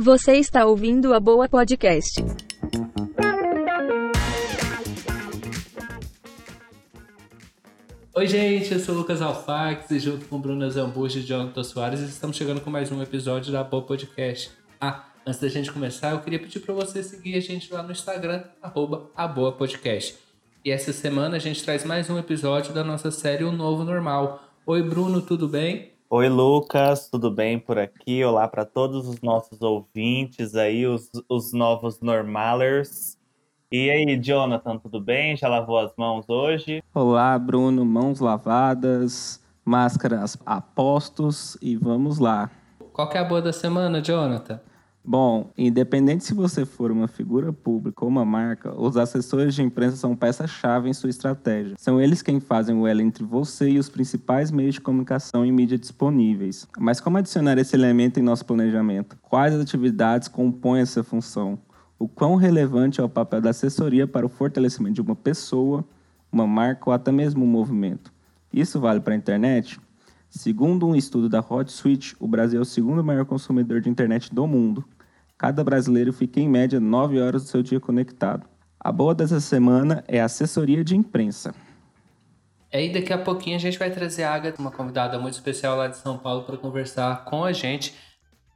Você está ouvindo a Boa Podcast. Oi, gente, eu sou o Lucas Alfax e junto com Bruna Zambuja e Jonathan Soares estamos chegando com mais um episódio da Boa Podcast. Ah, antes da gente começar, eu queria pedir para você seguir a gente lá no Instagram, arroba. E essa semana a gente traz mais um episódio da nossa série O Novo Normal. Oi, Bruno, tudo bem? Oi, Lucas, tudo bem por aqui? Olá para todos os nossos ouvintes aí, os, os novos normalers. E aí, Jonathan, tudo bem? Já lavou as mãos hoje? Olá, Bruno, mãos lavadas, máscaras a postos e vamos lá. Qual que é a boa da semana, Jonathan? Bom, independente se você for uma figura pública ou uma marca, os assessores de imprensa são peça-chave em sua estratégia. São eles quem fazem o elo entre você e os principais meios de comunicação e mídia disponíveis. Mas como adicionar esse elemento em nosso planejamento? Quais atividades compõem essa função? O quão relevante é o papel da assessoria para o fortalecimento de uma pessoa, uma marca ou até mesmo um movimento? Isso vale para a internet? Segundo um estudo da HotSuite, o Brasil é o segundo maior consumidor de internet do mundo. Cada brasileiro fica em média 9 horas do seu dia conectado. A boa dessa semana é a assessoria de imprensa. Aí daqui a pouquinho a gente vai trazer a Agatha, uma convidada muito especial lá de São Paulo, para conversar com a gente.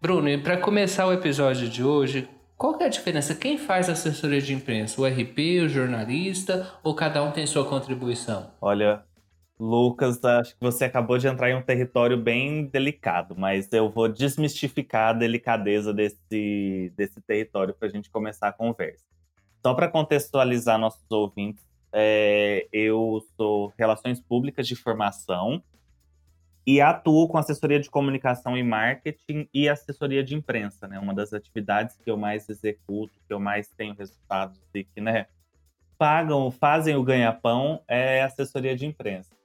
Bruno, e para começar o episódio de hoje, qual é a diferença? Quem faz assessoria de imprensa? O RP, o jornalista ou cada um tem sua contribuição? Olha, Lucas, acho que você acabou de entrar em um território bem delicado, mas eu vou desmistificar a delicadeza desse, desse território para a gente começar a conversa. Só para contextualizar nossos ouvintes, é, eu sou Relações Públicas de formação e atuo com assessoria de comunicação e marketing e assessoria de imprensa, né? Uma das atividades que eu mais executo, que eu mais tenho resultados e que, né, pagam, fazem o ganha-pão é assessoria de imprensa.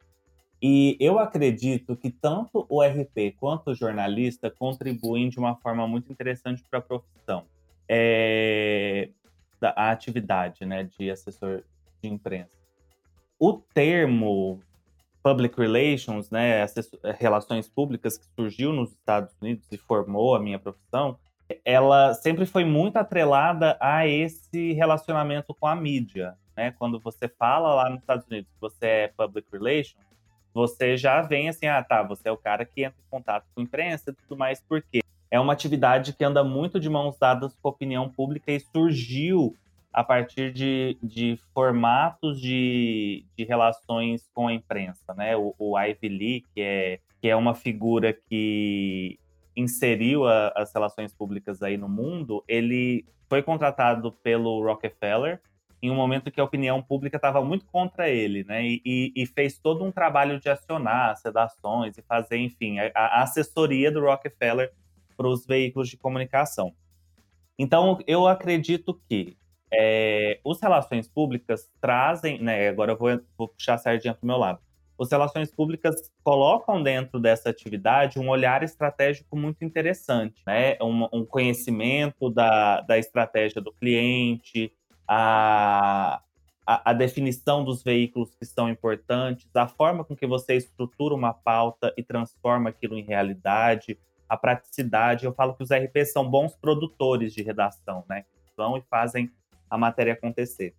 E eu acredito que tanto o RP quanto o jornalista contribuem de uma forma muito interessante para a profissão. É, a atividade né, de assessor de imprensa. O termo public relations, né, assessor, relações públicas, que surgiu nos Estados Unidos e formou a minha profissão, ela sempre foi muito atrelada a esse relacionamento com a mídia. Né? Quando você fala lá nos Estados Unidos que você é public relations, você já vem assim, ah, tá, você é o cara que entra em contato com a imprensa e tudo mais, porque é uma atividade que anda muito de mãos dadas com a opinião pública e surgiu a partir de, de formatos de, de relações com a imprensa, né? O, o Ivy Lee, que é, que é uma figura que inseriu a, as relações públicas aí no mundo, ele foi contratado pelo Rockefeller em um momento que a opinião pública estava muito contra ele, né? E, e, e, fez todo um trabalho de acionar sedações e fazer, enfim, a, a assessoria do Rockefeller para os veículos de comunicação. Então, eu acredito que é, os relações públicas trazem, né? Agora eu vou, vou puxar a sardinha para o meu lado. As relações públicas colocam dentro dessa atividade um olhar estratégico muito interessante, né? Um, um conhecimento da, da estratégia do cliente, a, a, a, definição dos veículos que são importantes, a forma com que você estrutura uma pauta e transforma aquilo em realidade, a praticidade. Eu falo que os RPs são bons produtores de redação, né? Vão e fazem a matéria acontecer.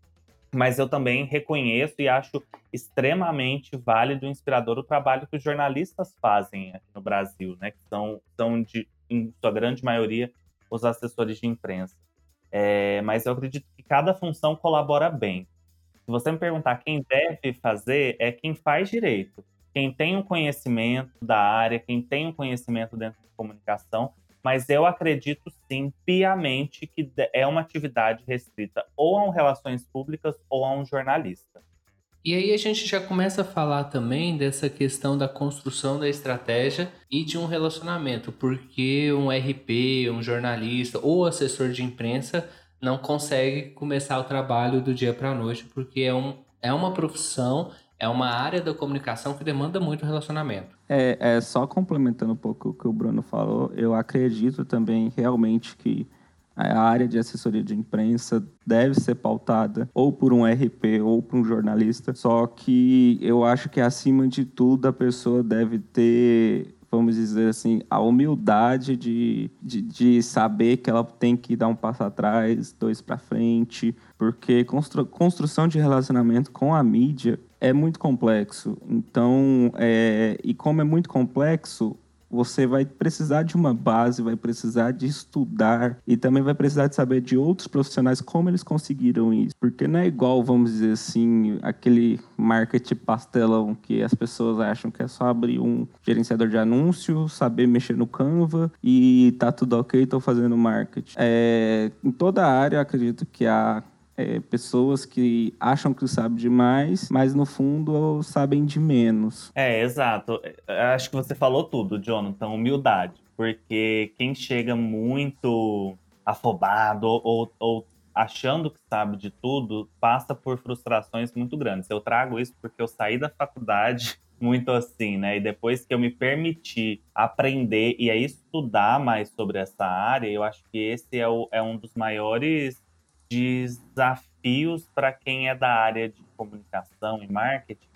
Mas eu também reconheço e acho extremamente válido e inspirador o trabalho que os jornalistas fazem aqui no Brasil, né? Que são, são de, em sua grande maioria, os assessores de imprensa. É, mas eu acredito que cada função colabora bem. Se você me perguntar quem deve fazer, é quem faz direito. Quem tem um conhecimento da área, quem tem um conhecimento dentro de comunicação, mas eu acredito sim, piamente, que é uma atividade restrita ou a um relações públicas ou a um jornalista. E aí a gente já começa a falar também dessa questão da construção da estratégia e de um relacionamento, porque um RP, um jornalista ou assessor de imprensa não consegue começar o trabalho do dia para a noite, porque é, um, é uma profissão, é uma área da comunicação que demanda muito relacionamento. É, é só complementando um pouco o que o Bruno falou, eu acredito também realmente que a área de assessoria de imprensa deve ser pautada ou por um RP ou por um jornalista, só que eu acho que acima de tudo a pessoa deve ter vamos dizer assim, a humildade de, de, de saber que ela tem que dar um passo atrás, dois para frente, porque constru, construção de relacionamento com a mídia é muito complexo. Então, é, e como é muito complexo, você vai precisar de uma base, vai precisar de estudar e também vai precisar de saber de outros profissionais como eles conseguiram isso. Porque não é igual, vamos dizer assim, aquele marketing pastelão que as pessoas acham que é só abrir um gerenciador de anúncio, saber mexer no Canva e tá tudo ok, estou fazendo marketing. É, em toda a área, acredito que há é, pessoas que acham que sabem demais, mas no fundo sabem de menos. É, exato. Acho que você falou tudo, Jonathan, humildade. Porque quem chega muito afobado ou, ou achando que sabe de tudo, passa por frustrações muito grandes. Eu trago isso porque eu saí da faculdade muito assim, né? E depois que eu me permiti aprender e estudar mais sobre essa área, eu acho que esse é, o, é um dos maiores desafios para quem é da área de comunicação e marketing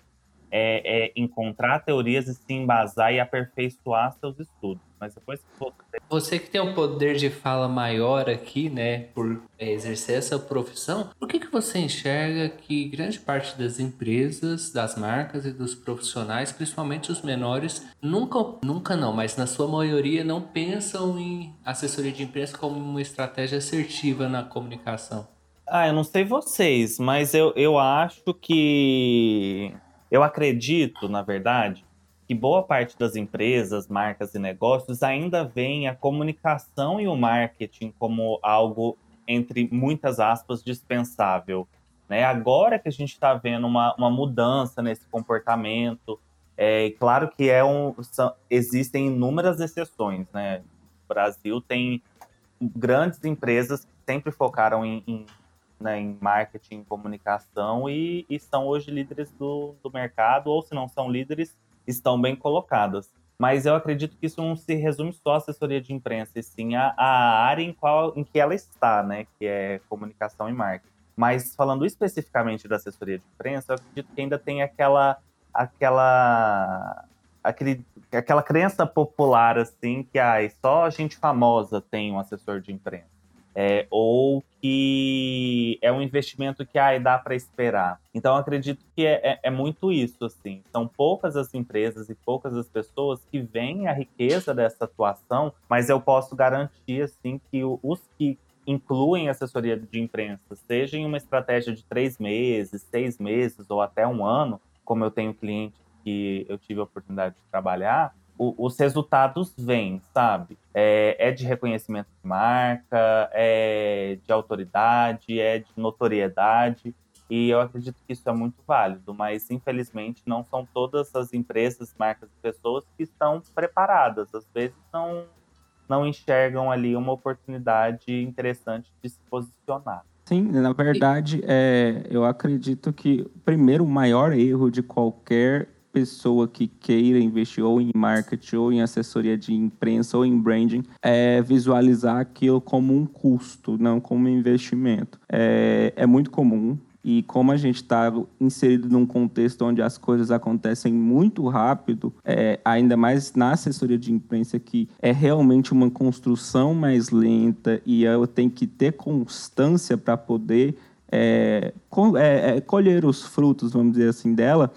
é, é, encontrar teorias e se embasar e aperfeiçoar seus estudos. Mas depois você... Você que tem um poder de fala maior aqui, né, por exercer essa profissão, por que, que você enxerga que grande parte das empresas, das marcas e dos profissionais, principalmente os menores, nunca, nunca não, mas na sua maioria não pensam em assessoria de imprensa como uma estratégia assertiva na comunicação? Ah, eu não sei vocês, mas eu, eu acho que eu acredito, na verdade, que boa parte das empresas, marcas e negócios ainda veem a comunicação e o marketing como algo, entre muitas aspas, dispensável. Né? Agora que a gente está vendo uma, uma mudança nesse comportamento, é claro que é um, são, existem inúmeras exceções. Né? O Brasil tem grandes empresas que sempre focaram em, em né, em marketing comunicação e, e são hoje líderes do, do mercado, ou se não são líderes, estão bem colocadas. Mas eu acredito que isso não se resume só à assessoria de imprensa, e sim à, à área em, qual, em que ela está, né, que é comunicação e marketing. Mas falando especificamente da assessoria de imprensa, eu acredito que ainda tem aquela aquela aquele, aquela crença popular assim que ah, só gente famosa tem um assessor de imprensa é, ou que é um investimento que ah, dá para esperar. Então, acredito que é, é, é, muito isso. Assim. São poucas as empresas e poucas as pessoas que veem a riqueza dessa atuação, mas eu posso garantir assim, que os que incluem assessoria de imprensa, seja em uma estratégia de três meses, seis meses ou até um ano, como eu tenho cliente que eu tive a oportunidade de trabalhar, o, os resultados vêm, sabe? É, é, de reconhecimento de marca, é de autoridade, é de notoriedade. E eu acredito que isso é muito válido, mas infelizmente não são todas as empresas, marcas e pessoas que estão preparadas. Às vezes não, não enxergam ali uma oportunidade interessante de se posicionar. Sim, na verdade, é, eu acredito que, primeiro, o maior erro de qualquer pessoa que queira investir ou em marketing, ou em assessoria de imprensa, ou em branding, é visualizar aquilo como um custo, não como um investimento. É, é muito comum e como a gente está inserido num contexto onde as coisas acontecem muito rápido, é, ainda mais na assessoria de imprensa, que é realmente uma construção mais lenta e eu tenho que ter constância para poder é, é, é, colher os frutos, vamos dizer assim, dela,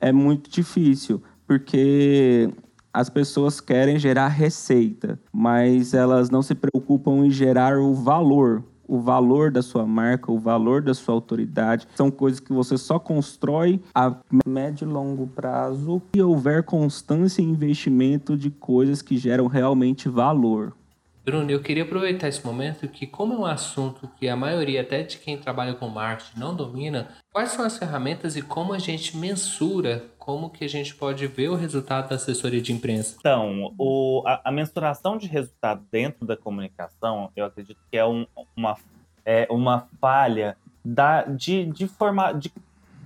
é muito difícil, porque as pessoas querem gerar receita, mas elas não se preocupam em gerar o valor, o valor da sua marca, o valor da sua autoridade. São coisas que você só constrói a médio e longo prazo e houver constância em investimento de coisas que geram realmente valor. Bruno, eu queria aproveitar esse momento que, como é um assunto que a maioria, até de quem trabalha com marketing, não domina, quais são as ferramentas e como a gente mensura, como que a gente pode ver o resultado da assessoria de imprensa? Então, o, a, a mensuração de resultado dentro da comunicação, eu acredito que é, um, uma, é uma falha da, de, de, forma, de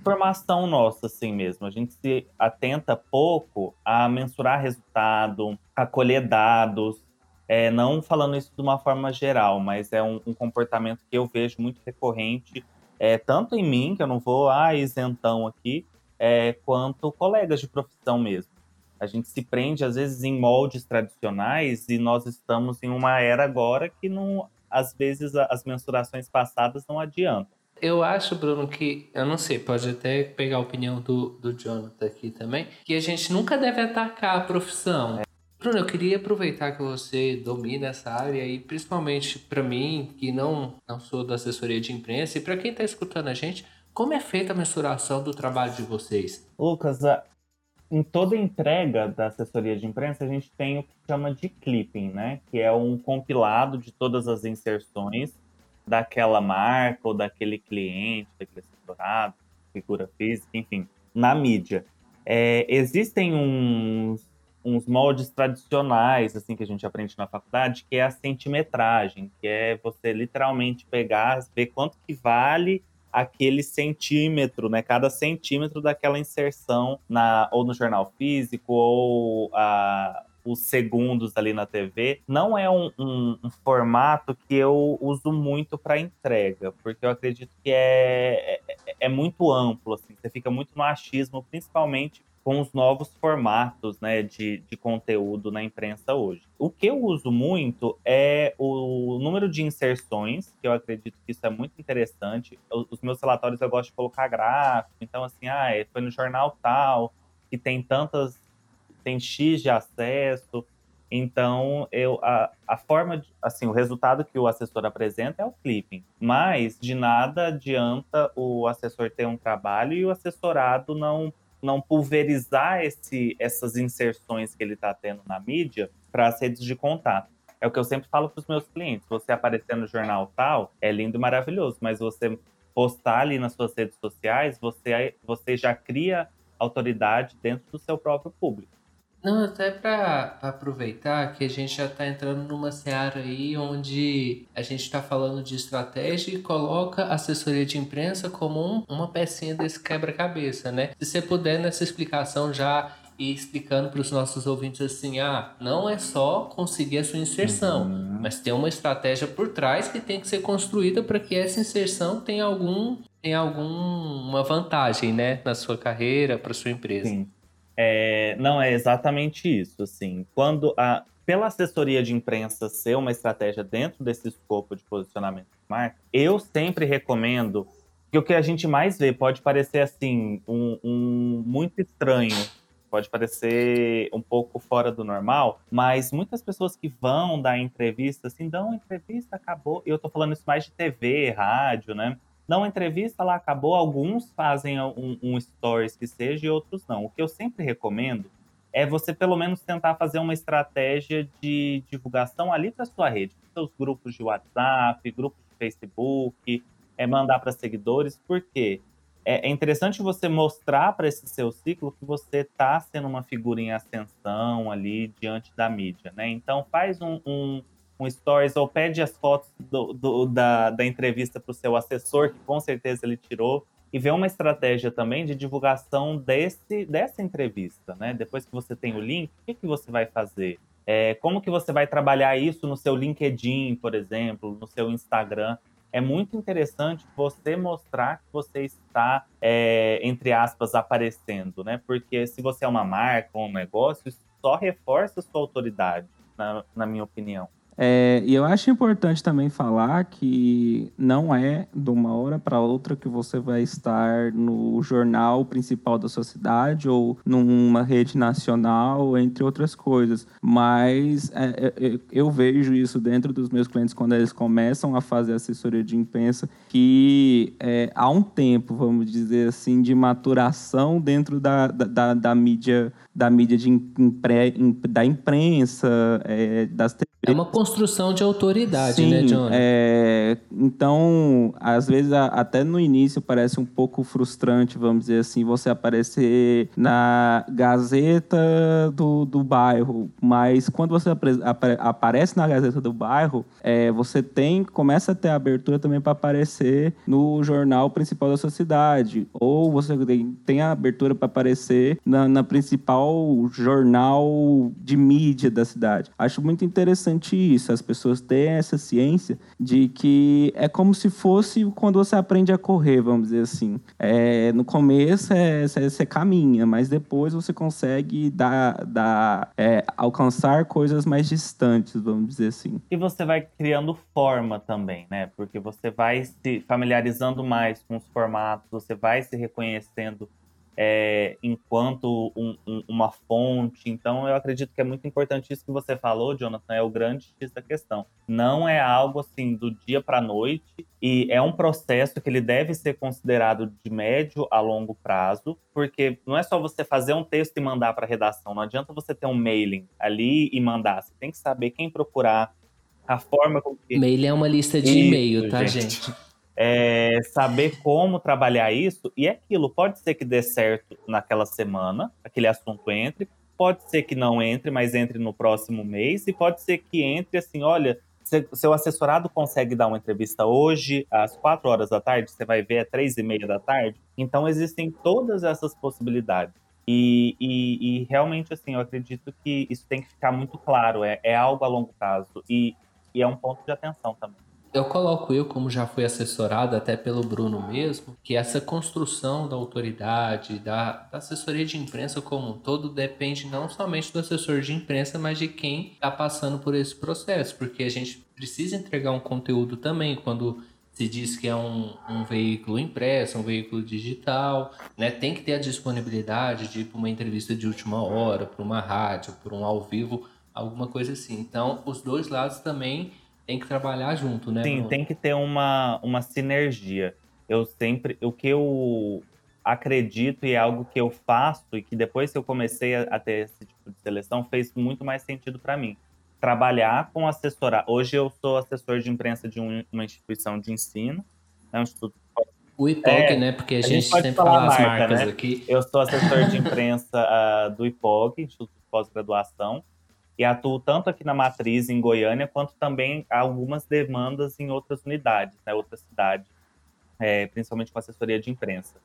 formação nossa, assim mesmo. A gente se atenta pouco a mensurar resultado, a colher dados, é, não falando isso de uma forma geral, mas é um, um comportamento que eu vejo muito recorrente, é, tanto em mim, que eu não vou, ah, isentão aqui, é, quanto colegas de profissão mesmo. A gente se prende, às vezes, em moldes tradicionais e nós estamos em uma era agora que, não, às vezes, as mensurações passadas não adiantam. Eu acho, Bruno, que, eu não sei, pode até pegar a opinião do, do Jonathan aqui também, que a gente nunca deve atacar a profissão. É. Bruno, eu queria aproveitar que você domina essa área e principalmente para mim, que não, não sou da assessoria de imprensa, e para quem está escutando a gente, como é feita a mensuração do trabalho de vocês? Lucas, em toda entrega da assessoria de imprensa, a gente tem o que chama de clipping, né? Que é um compilado de todas as inserções daquela marca ou daquele cliente, daquele assessorado, figura física, enfim, na mídia. É, existem uns, uns moldes tradicionais, assim, que a gente aprende na faculdade, que é a centimetragem, que é você literalmente pegar, ver quanto que vale aquele centímetro, né? Cada centímetro daquela inserção na ou no jornal físico ou a, os segundos ali na TV, não é um, um, um formato que eu uso muito para entrega, porque eu acredito que é, é, é, muito amplo, assim, você fica muito no achismo, principalmente com os novos formatos né, de, de conteúdo na imprensa hoje. O que eu uso muito é o número de inserções, que eu acredito que isso é muito interessante. Os meus relatórios eu gosto de colocar gráfico, então assim, ah, foi no jornal tal, que tem tantas tem X de acesso. Então, eu, a, a forma, de, assim, o resultado que o assessor apresenta é o clipping. Mas de nada adianta o assessor ter um trabalho e o assessorado não, não pulverizar esse, essas inserções que ele está tendo na mídia para as redes de contato. É o que eu sempre falo para os meus clientes. Você aparecer no jornal tal é lindo e maravilhoso, mas você postar ali nas suas redes sociais, você, você já cria autoridade dentro do seu próprio público. Não, até para aproveitar que a gente já está entrando numa seara aí onde a gente está falando de estratégia e coloca a assessoria de imprensa como um, uma pecinha desse quebra-cabeça, né? Se você puder nessa explicação já ir explicando para os nossos ouvintes assim, ah, não é só conseguir a sua inserção, uhum. mas tem uma estratégia por trás que tem que ser construída para que essa inserção tenha algum tenha alguma vantagem, né, na sua carreira, para sua empresa. Sim. É, não é exatamente isso. Assim, quando a, pela assessoria de imprensa ser uma estratégia dentro desse escopo de posicionamento de marca, eu sempre recomendo que o que a gente mais vê pode parecer assim um, um muito estranho, pode parecer um pouco fora do normal, mas muitas pessoas que vão dar entrevista assim dão entrevista acabou. Eu tô falando isso mais de TV, rádio, né? Uma entrevista, lá acabou. Alguns fazem um, um stories que seja e outros não. O que eu sempre recomendo é você pelo menos tentar fazer uma estratégia de divulgação ali para sua rede, seus grupos de WhatsApp, grupos de Facebook, é mandar para seguidores, porque é, é interessante você mostrar para esse seu ciclo que você está sendo uma figura em ascensão ali diante da mídia, né? Então faz um, um um stories ou pede as fotos do, do, da, da entrevista para o seu assessor, que com certeza ele tirou, e vê uma estratégia também de divulgação desse, dessa entrevista, né? Depois que você tem o link, o que, que você vai fazer? É, como que você vai trabalhar isso no seu LinkedIn, por exemplo, no seu Instagram? É muito interessante você mostrar que você está, é, entre aspas, aparecendo, né? Porque se você é uma marca ou um negócio, isso só reforça a sua autoridade, na, na minha opinião. É, e eu acho importante também falar que não é de uma hora para outra que você vai estar no jornal principal da sua cidade ou numa rede nacional, entre outras coisas. Mas é, é, é, eu vejo isso dentro dos meus clientes quando eles começam a fazer assessoria de imprensa, que é, há um tempo, vamos dizer assim, de maturação dentro da, da, da mídia da mídia de impre, da imprensa, é, das uma construção de autoridade, né, Sim, né, John? É, então, às vezes, até no início parece um pouco frustrante, vamos dizer assim, você aparecer na Gazeta do, do bairro, mas quando você aparece na Gazeta do bairro, é, você tem, começa a ter abertura também para aparecer no jornal principal da sua cidade, ou você tem, tem a abertura para aparecer na, na principal jornal de mídia da cidade. Acho muito interessante isso, as pessoas terem essa ciência de que é como se fosse quando você aprende a correr, vamos dizer assim. É, no começo é, você caminha, mas depois você consegue dar, dar, é, alcançar coisas mais distantes, vamos dizer assim. E você vai criando forma também, né? Porque você vai se familiarizando mais com os formatos, você vai se reconhecendo é, enquanto um, um, uma fonte. Então, eu acredito que é muito importante isso que você falou, Jonathan, é o grande X da questão. Não é algo assim do dia para a noite e é um processo que ele deve ser considerado de médio a longo prazo, porque não é só você fazer um texto e mandar para a redação. Não adianta você ter um mailing ali e mandar. Você tem que saber quem procurar, a forma com que. Mail é uma lista de e-mail, tá, gente? gente? É, saber como trabalhar isso e é aquilo. Pode ser que dê certo naquela semana, aquele assunto entre, pode ser que não entre, mas entre no próximo mês, e pode ser que entre assim: olha, seu assessorado consegue dar uma entrevista hoje, às quatro horas da tarde, você vai ver às três e meia da tarde. Então, existem todas essas possibilidades. E, e, e, realmente, assim, eu acredito que isso tem que ficar muito claro. É, é algo a longo prazo. E, e é um ponto de atenção também. Eu coloco eu, como já fui assessorado até pelo Bruno mesmo, que essa construção da autoridade, da, da, assessoria de imprensa como um todo, depende não somente do assessor de imprensa, mas de quem está passando por esse processo, porque a gente precisa entregar um conteúdo também quando se diz que é um, um veículo impresso, um veículo digital, né? Tem que ter a disponibilidade de para uma entrevista de última hora, para uma rádio, para um ao vivo, alguma coisa assim. Então, os dois lados também tem que trabalhar junto, né? Sim, Bruno? tem que ter uma, uma sinergia. Eu sempre. O que eu acredito e é algo que eu faço e que depois que eu comecei a, a ter esse tipo de seleção fez muito mais sentido para mim. Trabalhar com assessorar. Hoje eu sou assessor de imprensa de um, uma instituição de ensino, né, um instituto o IPOG, é, né? Porque a, a gente, gente sempre fala marca, as marcas né? aqui. Eu sou assessor de imprensa uh, do IPOG, Instituto de Pós-Graduação, e atuo tanto aqui na matriz em Goiânia, quanto também algumas demandas em outras unidades, né, outras cidades, é, principalmente com assessoria de imprensa.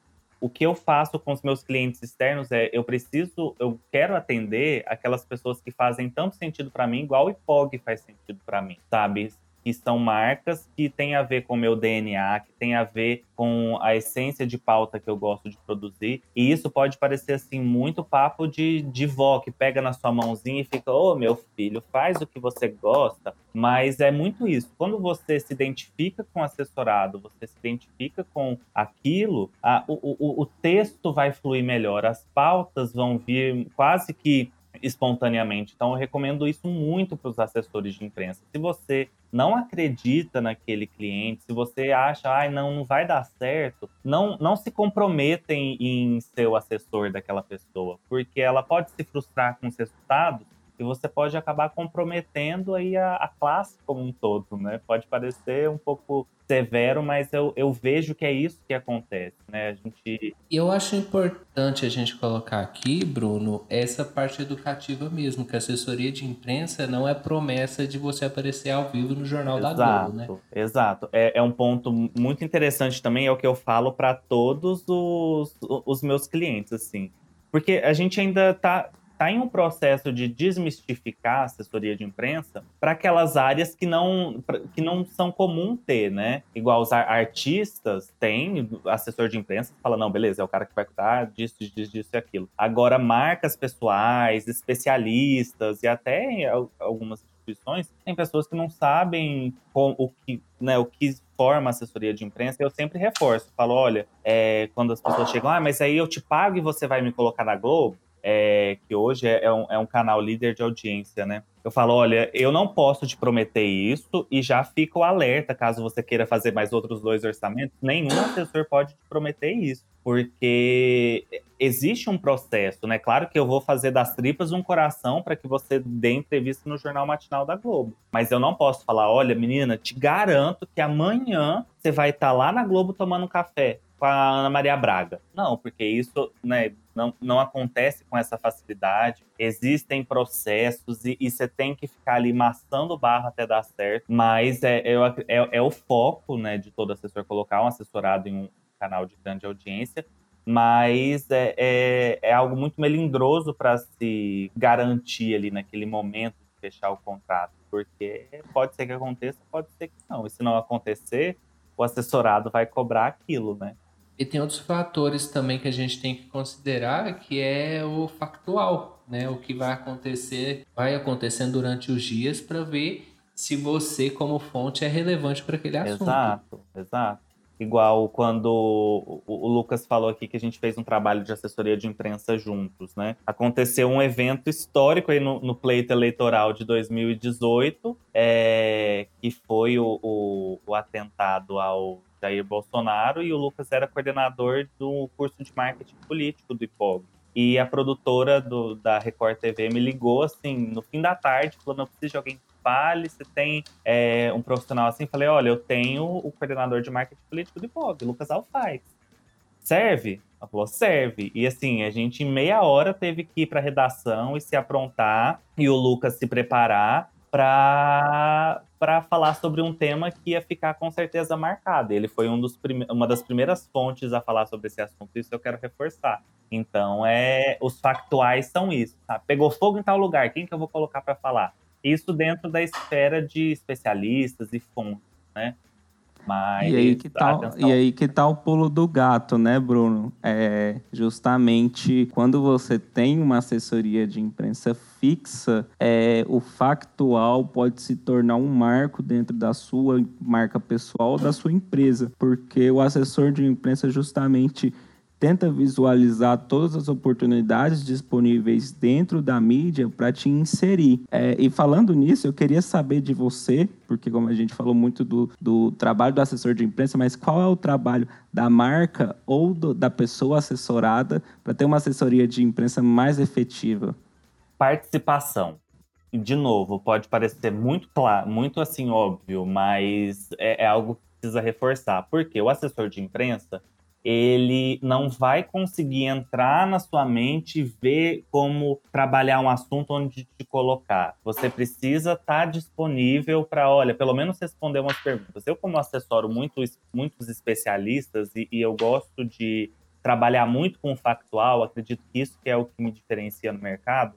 O que eu faço com os meus clientes externos é, eu preciso, eu quero atender aquelas pessoas que fazem tanto sentido para mim, igual o IPOG faz sentido para mim, sabe? Que são marcas que têm a ver com o meu DNA, que tem a ver com a essência de pauta que eu gosto de produzir. E isso pode parecer assim muito papo de, de vó que pega na sua mãozinha e fica: "Ô, oh, meu filho, faz o que você gosta". Mas é muito isso. Quando você se identifica com o assessorado, você se identifica com aquilo, a, o, o, o texto vai fluir melhor, as pautas vão vir quase que espontaneamente. Então, eu recomendo isso muito para os assessores de imprensa. Se você não acredita naquele cliente, se você acha, ai, não, não vai dar certo, não, não se comprometa em, em ser o assessor daquela pessoa, porque ela pode se frustrar com os resultados e você pode acabar comprometendo aí a, a, classe como um todo, né? Pode parecer um pouco severo, mas eu, eu vejo que é isso que acontece, né? A gente... Eu acho importante a gente colocar aqui, Bruno, essa parte educativa mesmo, que a assessoria de imprensa não é promessa de você aparecer ao vivo no Jornal exato, da Globo, né? Exato, é, é um ponto muito interessante também, é o que eu falo para todos os, os meus clientes, assim. Porque a gente ainda tá, está em um processo de desmistificar a assessoria de imprensa para aquelas áreas que não, que não são comum ter, né? Igual os artistas têm assessor de imprensa que fala, não, beleza, é o cara que vai cuidar disso, disso, disso e aquilo. Agora, marcas pessoais, especialistas e até algumas instituições, tem pessoas que não sabem com, o que, né, o que forma assessoria de imprensa, eu sempre reforço, falo, olha, é, quando as pessoas chegam, ah, mas aí eu te pago e você vai me colocar na Globo, é, que hoje é, é um, é um canal líder de audiência, né? Eu falo, olha, eu não posso te prometer isso e já fico alerta caso você queira fazer mais outros dois orçamentos. Nenhum assessor pode te prometer isso, porque existe um processo, né? Claro que eu vou fazer das tripas um coração para que você dê entrevista no Jornal Matinal da Globo, mas eu não posso falar, olha, menina, te garanto que amanhã você vai estar tá lá na Globo tomando um café com a Ana Maria Braga. Não, porque isso, né? não, não acontece com essa facilidade. Existem processos e, e você tem que ficar ali maçando barro até dar certo. Mas é, é, é, é o foco né, de todo assessor colocar um assessorado em um canal de grande audiência mas é, é, é, algo muito melindroso para se garantir ali naquele momento de fechar o contrato porque pode ser que aconteça, pode ser que não. E se não acontecer, o assessorado vai cobrar aquilo, né? E tem outros fatores também que a gente tem que considerar, que é o factual, né? O que vai acontecer, vai acontecendo durante os dias para ver se você como fonte é relevante para aquele assunto. Exato, exato. Igual quando o, Lucas falou aqui que a gente fez um trabalho de assessoria de imprensa juntos, né? Aconteceu um evento histórico aí no, no pleito eleitoral de 2018, é, que foi o, o, o atentado ao Jair Bolsonaro, e o Lucas era coordenador do curso de marketing político do IPOG. E a produtora do, da Record TV me ligou, assim, no fim da tarde, falando: eu preciso de alguém que fale, se tem é, um profissional assim. Falei: olha, eu tenho o coordenador de marketing político do IPOG, Lucas Alfaix. Serve? Ela falou: serve. E assim, a gente em meia hora teve que ir para redação e se aprontar, e o Lucas se preparar para falar sobre um tema que ia ficar com certeza marcado. Ele foi um dos uma das primeiras fontes a falar sobre esse assunto, isso eu quero reforçar. Então, é os factuais são isso. Tá? Pegou fogo em tal lugar, quem que eu vou colocar para falar? Isso dentro da esfera de especialistas e fontes, né? Mas, e, aí que tá, e aí que tá o pulo do gato, né, Bruno? É justamente quando você tem uma assessoria de imprensa fixa, é, o factual pode se tornar um marco dentro da sua marca pessoal da sua empresa, porque o assessor de imprensa justamente tenta visualizar todas as oportunidades disponíveis dentro da mídia para te inserir. É, e falando nisso, eu queria saber de você, porque como a gente falou muito do, do trabalho do assessor de imprensa, mas qual é o trabalho da marca ou do, da pessoa assessorada para ter uma assessoria de imprensa mais efetiva? Participação. De novo, pode parecer muito claro, muito assim óbvio, mas é, é algo que precisa reforçar. Porque o assessor de imprensa ele não vai conseguir entrar na sua mente e ver como trabalhar um assunto onde te colocar. Você precisa estar tá disponível para, olha, pelo menos responder umas perguntas. Eu, como assessoro muitos, muitos especialistas e, e eu gosto de trabalhar muito com o factual, acredito que isso que é o que me diferencia no mercado.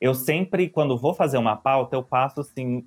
Eu sempre, quando vou fazer uma pauta, eu passo assim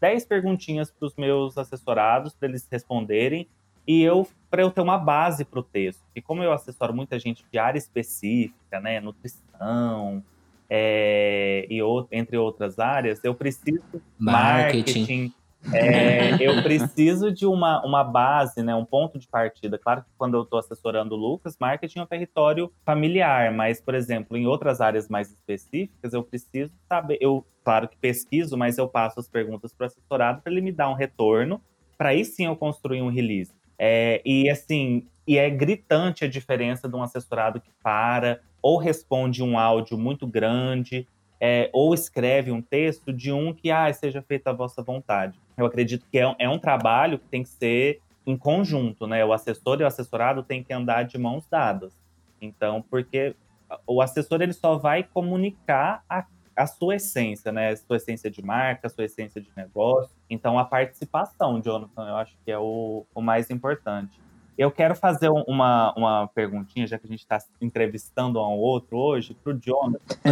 10 perguntinhas para os meus assessorados para eles responderem e eu para eu ter uma base para o texto. E como eu assessoro muita gente de área específica, né, nutrição, é, e entre outras áreas, eu preciso marketing. marketing é, eu preciso de uma, uma base, né, um ponto de partida. Claro que quando eu estou assessorando o Lucas, marketing é um território familiar, mas, por exemplo, em outras áreas mais específicas, eu preciso saber. Eu, claro que pesquiso, mas eu passo as perguntas para o assessorado para ele me dar um retorno, para aí sim eu construir um release. É, e assim, e é gritante a diferença de um assessorado que para ou responde um áudio muito grande, é, ou escreve um texto de um que ah, seja feita a vossa vontade. Eu acredito que é, é um trabalho que tem que ser em conjunto, né? O assessor e o assessorado têm que andar de mãos dadas. Então, porque o assessor ele só vai comunicar a a sua essência, né? A sua essência de marca, a sua essência de negócio. Então, a participação, Jonathan, eu acho que é o, o mais importante. Eu quero fazer uma, uma perguntinha, já que a gente está entrevistando um ao outro hoje, para o Jonathan.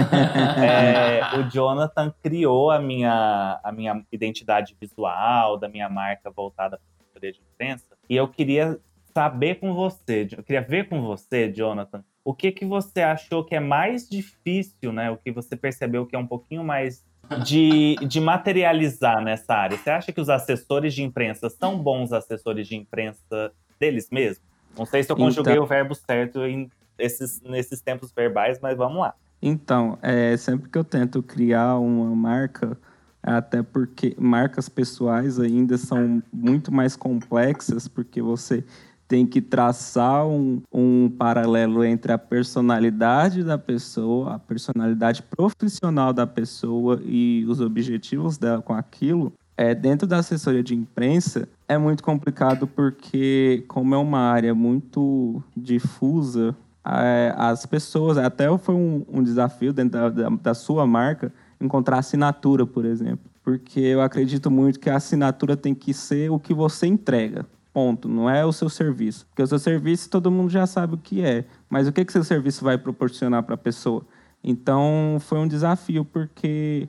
é, o Jonathan criou a minha, a minha identidade visual, da minha marca voltada para a de imprensa, e eu queria saber com você, eu queria ver com você, Jonathan, o que que você achou que é mais difícil, né? O que você percebeu que é um pouquinho mais de, de materializar nessa área? Você acha que os assessores de imprensa são bons assessores de imprensa deles mesmos? Não sei se eu conjuguei então... o verbo certo em esses, nesses tempos verbais, mas vamos lá. Então, é, sempre que eu tento criar uma marca, até porque marcas pessoais ainda são muito mais complexas, porque você tem que traçar um, um paralelo entre a personalidade da pessoa, a personalidade profissional da pessoa e os objetivos dela com aquilo. É, dentro da assessoria de imprensa é muito complicado porque, como é uma área muito difusa, é, as pessoas, até foi um, um desafio dentro da, da, da sua marca, encontrar assinatura, por exemplo. Porque eu acredito muito que a assinatura tem que ser o que você entrega ponto, não é o seu serviço. Porque o seu serviço todo mundo já sabe o que é, mas o que, que seu serviço vai proporcionar para a pessoa? Então foi um desafio, porque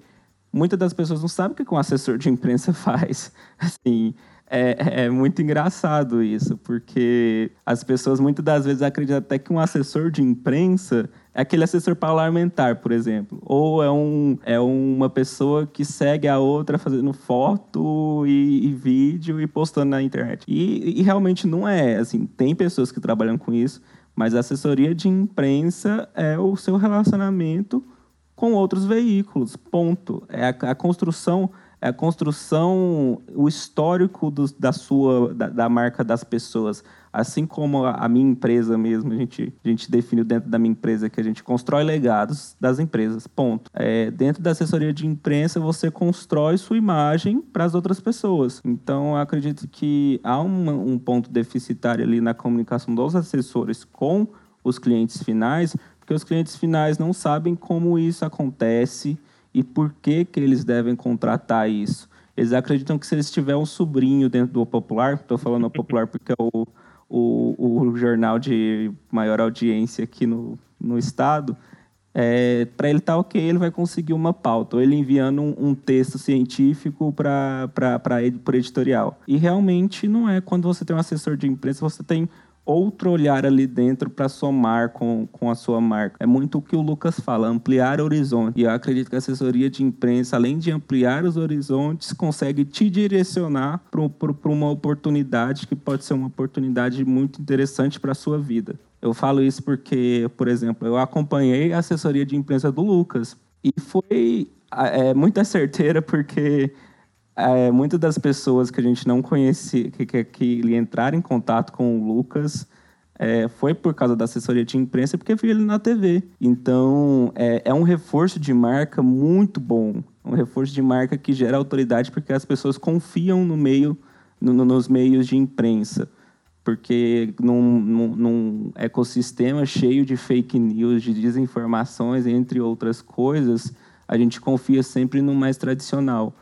muitas das pessoas não sabem o que um assessor de imprensa faz. Assim, é, é, muito engraçado isso, porque as pessoas muitas das vezes acreditam até que um assessor de imprensa é aquele assessor parlamentar, por exemplo. Ou é, um, é uma pessoa que segue a outra fazendo foto e, e vídeo e postando na internet. E, e, realmente não é. Assim, tem pessoas que trabalham com isso, mas a assessoria de imprensa é o seu relacionamento com outros veículos. Ponto. É a, a construção é a construção, o histórico do, da sua, da, da, marca das pessoas. Assim como a, a, minha empresa mesmo, a gente, a gente definiu dentro da minha empresa que a gente constrói legados das empresas, ponto. É, dentro da assessoria de imprensa, você constrói sua imagem para as outras pessoas. Então, eu acredito que há uma, um ponto deficitário ali na comunicação dos assessores com os clientes finais, porque os clientes finais não sabem como isso acontece, e por que, que eles devem contratar isso. Eles acreditam que se eles tiverem um sobrinho dentro do Popular, estou falando o Popular porque é o, o, o, jornal de maior audiência aqui no, no estado, é, para ele estar tá ok, ele vai conseguir uma pauta, ou ele enviando um, um texto científico para o editorial. E realmente não é. Quando você tem um assessor de imprensa, você tem outro olhar ali dentro para somar com, com a sua marca. É muito o que o Lucas fala, ampliar horizonte. E eu acredito que a assessoria de imprensa, além de ampliar os horizontes, consegue te direcionar para uma oportunidade que pode ser uma oportunidade muito interessante para a sua vida. Eu falo isso porque, por exemplo, eu acompanhei a assessoria de imprensa do Lucas e foi é, muita certeira porque é, muitas das pessoas que a gente não conhecia, que, que, que entraram em contato com o Lucas, é, foi por causa da assessoria de imprensa, porque viu ele na TV. Então, é, é, um reforço de marca muito bom. Um reforço de marca que gera autoridade, porque as pessoas confiam no meio, no, nos meios de imprensa. Porque num, num, num ecossistema cheio de fake news, de desinformações, entre outras coisas, a gente confia sempre no mais tradicional.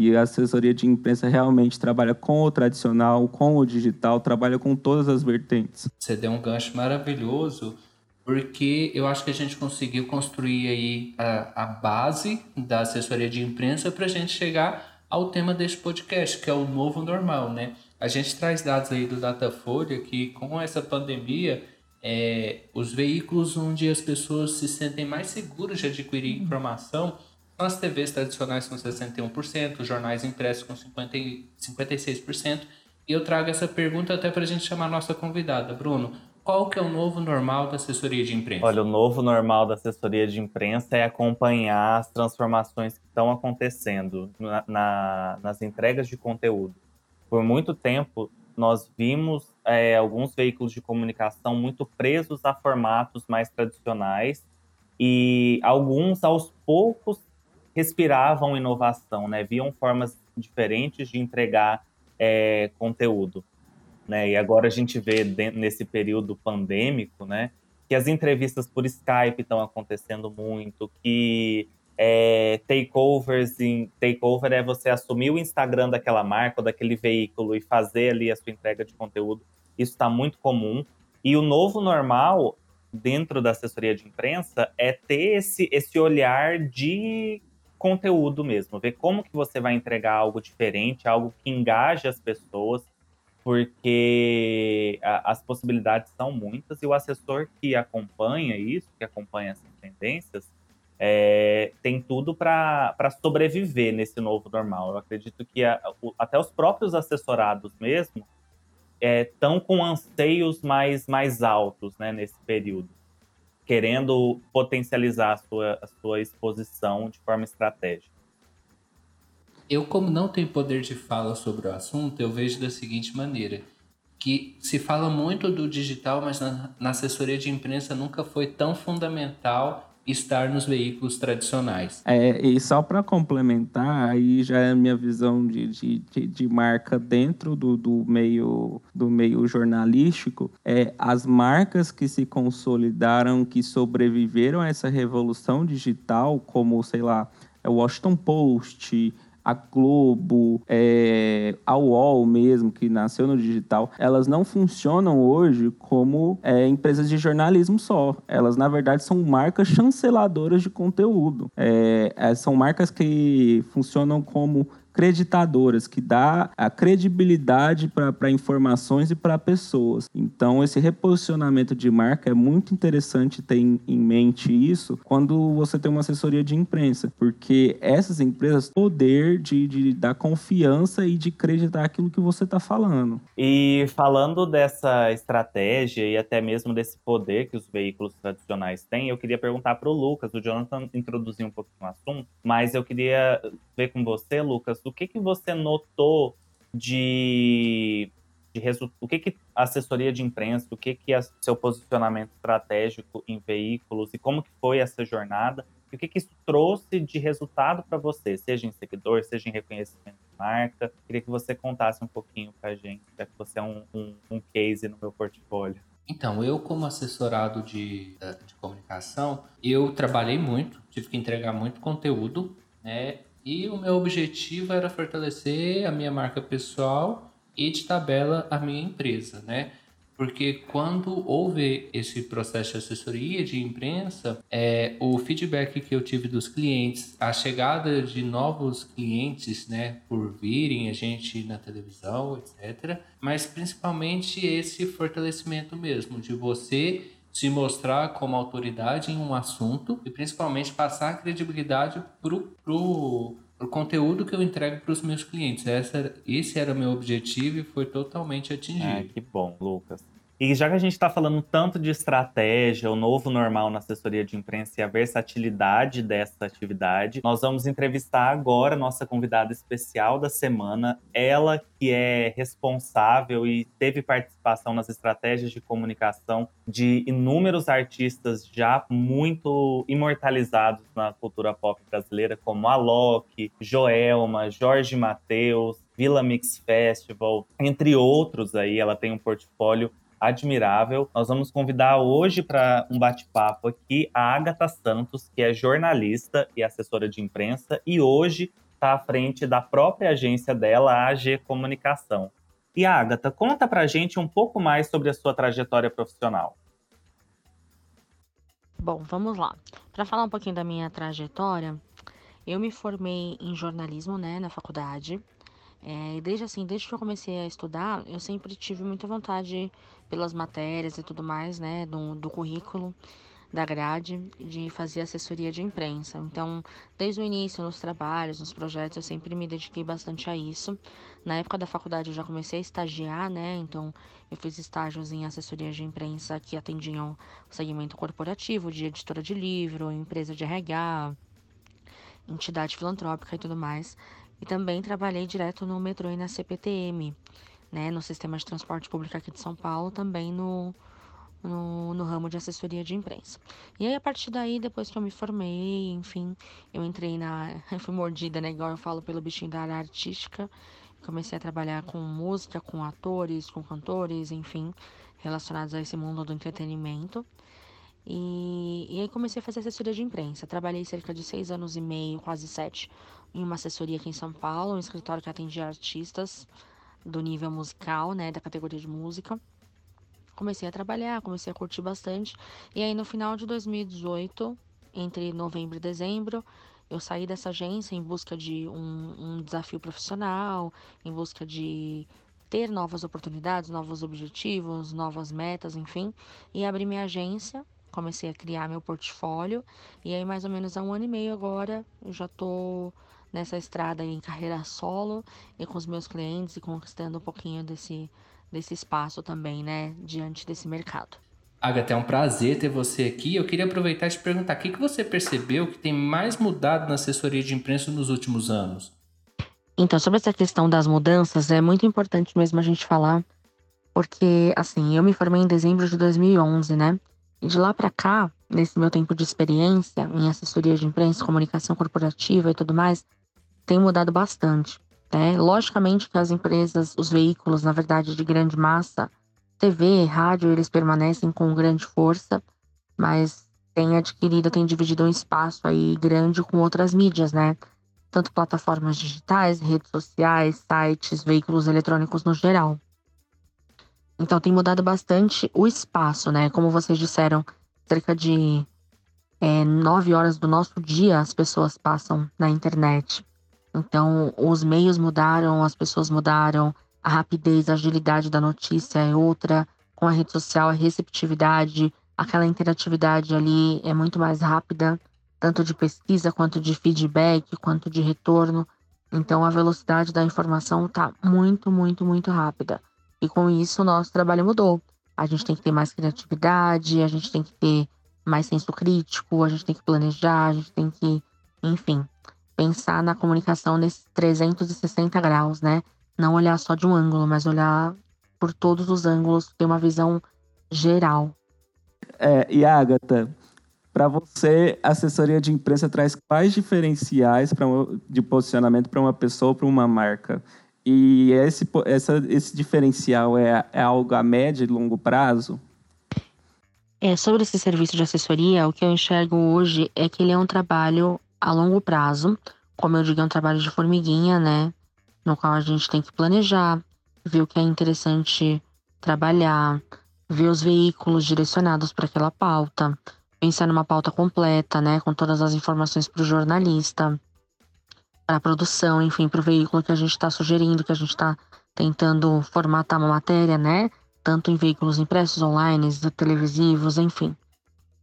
E a assessoria de imprensa realmente trabalha com o tradicional, com o digital, trabalha com todas as vertentes. Você deu um gancho maravilhoso, porque eu acho que a gente conseguiu construir aí a, a base da assessoria de imprensa para a gente chegar ao tema deste podcast, que é o novo normal, né? A gente traz dados aí do Datafolha que com essa pandemia, é, os veículos onde as pessoas se sentem mais seguras de adquirir informação as TVs tradicionais com 61%, os jornais impressos com 50, 56%. E eu trago essa pergunta até para a gente chamar a nossa convidada. Bruno, qual que é o novo normal da assessoria de imprensa? Olha, o novo normal da assessoria de imprensa é acompanhar as transformações que estão acontecendo na, na, nas entregas de conteúdo. Por muito tempo, nós vimos é, alguns veículos de comunicação muito presos a formatos mais tradicionais e alguns aos poucos respiravam inovação, né? Viam formas diferentes de entregar é, conteúdo, né? E agora a gente vê nesse período pandêmico, né? Que as entrevistas por Skype estão acontecendo muito, que é, takeovers em takeover é você assumir o Instagram daquela marca ou daquele veículo e fazer ali a sua entrega de conteúdo. Isso está muito comum. E o novo normal dentro da assessoria de imprensa é ter esse, esse olhar de conteúdo mesmo, ver como que você vai entregar algo diferente, algo que engaje as pessoas, porque a, as possibilidades são muitas e o assessor que acompanha isso, que acompanha essas tendências, é, tem tudo para sobreviver nesse novo normal. Eu acredito que a, o, até os próprios assessorados mesmo estão é, com anseios mais, mais altos né, nesse período querendo potencializar a sua, a sua exposição de forma estratégica. Eu, como não tenho poder de fala sobre o assunto, eu vejo da seguinte maneira, que se fala muito do digital, mas na, na assessoria de imprensa nunca foi tão fundamental estar nos veículos tradicionais. É, e só para complementar, aí já é a minha visão de, de, de, de marca dentro do, do, meio, do meio jornalístico, é as marcas que se consolidaram, que sobreviveram a essa revolução digital, como, sei lá, o Washington Post, a Globo, é, a UOL mesmo, que nasceu no digital, elas não funcionam hoje como é, empresas de jornalismo só. Elas, na verdade, são marcas chanceladoras de conteúdo. É, é são marcas que funcionam como creditadoras, que dá a credibilidade para informações e para pessoas. Então, esse reposicionamento de marca é muito interessante ter em, em mente isso quando você tem uma assessoria de imprensa, porque essas empresas poder de, de dar confiança e de acreditar aquilo que você está falando. E falando dessa estratégia e até mesmo desse poder que os veículos tradicionais têm, eu queria perguntar para o Lucas, o Jonathan introduziu um pouquinho o assunto, mas eu queria ver com você, Lucas, o que, que você notou de, de resultado? O que, que a assessoria de imprensa, o que, que é seu posicionamento estratégico em veículos e como que foi essa jornada? E o que, que isso trouxe de resultado para você, seja em seguidor, seja em reconhecimento de marca? Queria que você contasse um pouquinho para a gente, já que você é um, um, um case no meu portfólio. Então, eu como assessorado de, de comunicação, eu trabalhei muito, tive que entregar muito conteúdo, né? E o meu objetivo era fortalecer a minha marca pessoal e de tabela a minha empresa, né? Porque quando houve esse processo de assessoria de imprensa, é, o feedback que eu tive dos clientes, a chegada de novos clientes, né, por virem a gente na televisão, etc. Mas principalmente esse fortalecimento mesmo, de você se mostrar como autoridade em um assunto e principalmente passar credibilidade pro, pro, pro conteúdo que eu entrego para os meus clientes. Essa, esse era o meu objetivo e foi totalmente atingido. Ah, que bom, Lucas. E já que a gente está falando tanto de estratégia, o novo normal na assessoria de imprensa e a versatilidade dessa atividade, nós vamos entrevistar agora nossa convidada especial da semana, ela que é responsável e teve participação nas estratégias de comunicação de inúmeros artistas já muito imortalizados na cultura pop brasileira, como Alok, Joelma, Jorge Mateus, Vila Mix Festival, entre outros aí. Ela tem um portfólio admirável. Nós vamos convidar hoje para um bate-papo aqui a Agatha Santos, que é jornalista e assessora de imprensa, e hoje está à frente da própria agência dela, a AG Comunicação. E Agatha, conta para a gente um pouco mais sobre a sua trajetória profissional. Bom, vamos lá. Para falar um pouquinho da minha trajetória, eu me formei em jornalismo, né, na faculdade. É, desde assim, desde que eu comecei a estudar, eu sempre tive muita vontade pelas matérias e tudo mais, né, do, do currículo, da grade, de fazer assessoria de imprensa. Então, desde o início, nos trabalhos, nos projetos, eu sempre me dediquei bastante a isso. Na época da faculdade, eu já comecei a estagiar, né, então eu fiz estágios em assessoria de imprensa que atendiam o segmento corporativo, de editora de livro, empresa de RH, entidade filantrópica e tudo mais. E também trabalhei direto no metrô e na CPTM, né, no sistema de transporte público aqui de São Paulo, também no, no, no, ramo de assessoria de imprensa. E aí, a partir daí, depois que eu me formei, enfim, eu entrei na. Eu fui mordida, né? Igual eu falo pelo bichinho da área artística. Comecei a trabalhar com música, com atores, com cantores, enfim, relacionados a esse mundo do entretenimento. E, e aí comecei a fazer assessoria de imprensa. Trabalhei cerca de seis anos e meio, quase sete, em uma assessoria aqui em São Paulo, um escritório que atendia artistas do nível musical, né, da categoria de música. Comecei a trabalhar, comecei a curtir bastante. E aí no final de 2018, entre novembro e dezembro, eu saí dessa agência em busca de um, um desafio profissional, em busca de ter novas oportunidades, novos objetivos, novas metas, enfim, e abri minha agência comecei a criar meu portfólio e aí mais ou menos há um ano e meio agora eu já tô nessa estrada em carreira solo e com os meus clientes e conquistando um pouquinho desse, desse espaço também, né, diante desse mercado. Agatha, é um prazer ter você aqui. Eu queria aproveitar e te perguntar, o que, que você percebeu que tem mais mudado na assessoria de imprensa nos últimos anos? Então, sobre essa questão das mudanças, é muito importante mesmo a gente falar, porque, assim, eu me formei em dezembro de 2011, né? E de lá para cá, nesse meu tempo de experiência em assessoria de imprensa, comunicação corporativa e tudo mais, tem mudado bastante. Né? Logicamente que as empresas, os veículos, na verdade, de grande massa, TV, rádio, eles permanecem com grande força, mas tem adquirido, tem dividido um espaço aí grande com outras mídias, né? tanto plataformas digitais, redes sociais, sites, veículos eletrônicos no geral. Então tem mudado bastante o espaço, né? Como vocês disseram, cerca de é, nove horas do nosso dia as pessoas passam na internet. Então os meios mudaram, as pessoas mudaram, a rapidez, a agilidade da notícia é outra. Com a rede social, a receptividade, aquela interatividade ali é muito mais rápida, tanto de pesquisa quanto de feedback, quanto de retorno. Então a velocidade da informação está muito, muito, muito rápida. E com isso, o nosso trabalho mudou. A gente tem que ter mais criatividade, a gente tem que ter mais senso crítico, a gente tem que planejar, a gente tem que, enfim, pensar na comunicação nesses 360 graus, né? Não olhar só de um ângulo, mas olhar por todos os ângulos, ter uma visão geral. É, e Agatha, para você, a assessoria de imprensa traz quais diferenciais pra, de posicionamento para uma pessoa ou para uma marca? E esse, essa, esse diferencial é, é algo a médio e longo prazo? É, sobre esse serviço de assessoria, o que eu enxergo hoje é que ele é um trabalho a longo prazo. Como eu digo, é um trabalho de formiguinha, né? No qual a gente tem que planejar, ver o que é interessante trabalhar, ver os veículos direcionados para aquela pauta, pensar numa pauta completa, né? Com todas as informações para o jornalista para a produção, enfim, para o veículo que a gente está sugerindo, que a gente está tentando formatar uma matéria, né? Tanto em veículos impressos, online, televisivos, enfim.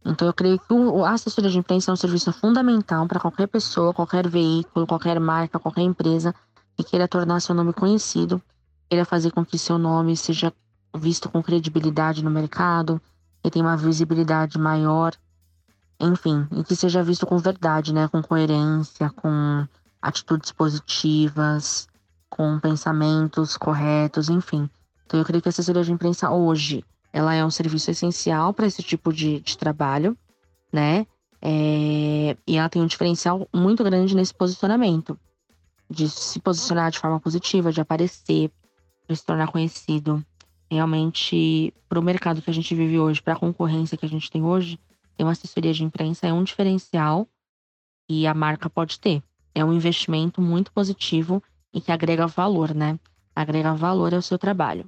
Então, eu creio que a assessoria de imprensa é um serviço fundamental para qualquer pessoa, qualquer veículo, qualquer marca, qualquer empresa que queira tornar seu nome conhecido, queira fazer com que seu nome seja visto com credibilidade no mercado, que tenha uma visibilidade maior, enfim, e que seja visto com verdade, né? Com coerência, com atitudes positivas, com pensamentos corretos, enfim. Então eu creio que a assessoria de imprensa hoje, ela é um serviço essencial para esse tipo de, de trabalho, né? É, e ela tem um diferencial muito grande nesse posicionamento, de se posicionar de forma positiva, de aparecer, de se tornar conhecido. Realmente, para o mercado que a gente vive hoje, para a concorrência que a gente tem hoje, ter uma assessoria de imprensa é um diferencial e a marca pode ter é um investimento muito positivo e que agrega valor, né? Agrega valor ao seu trabalho.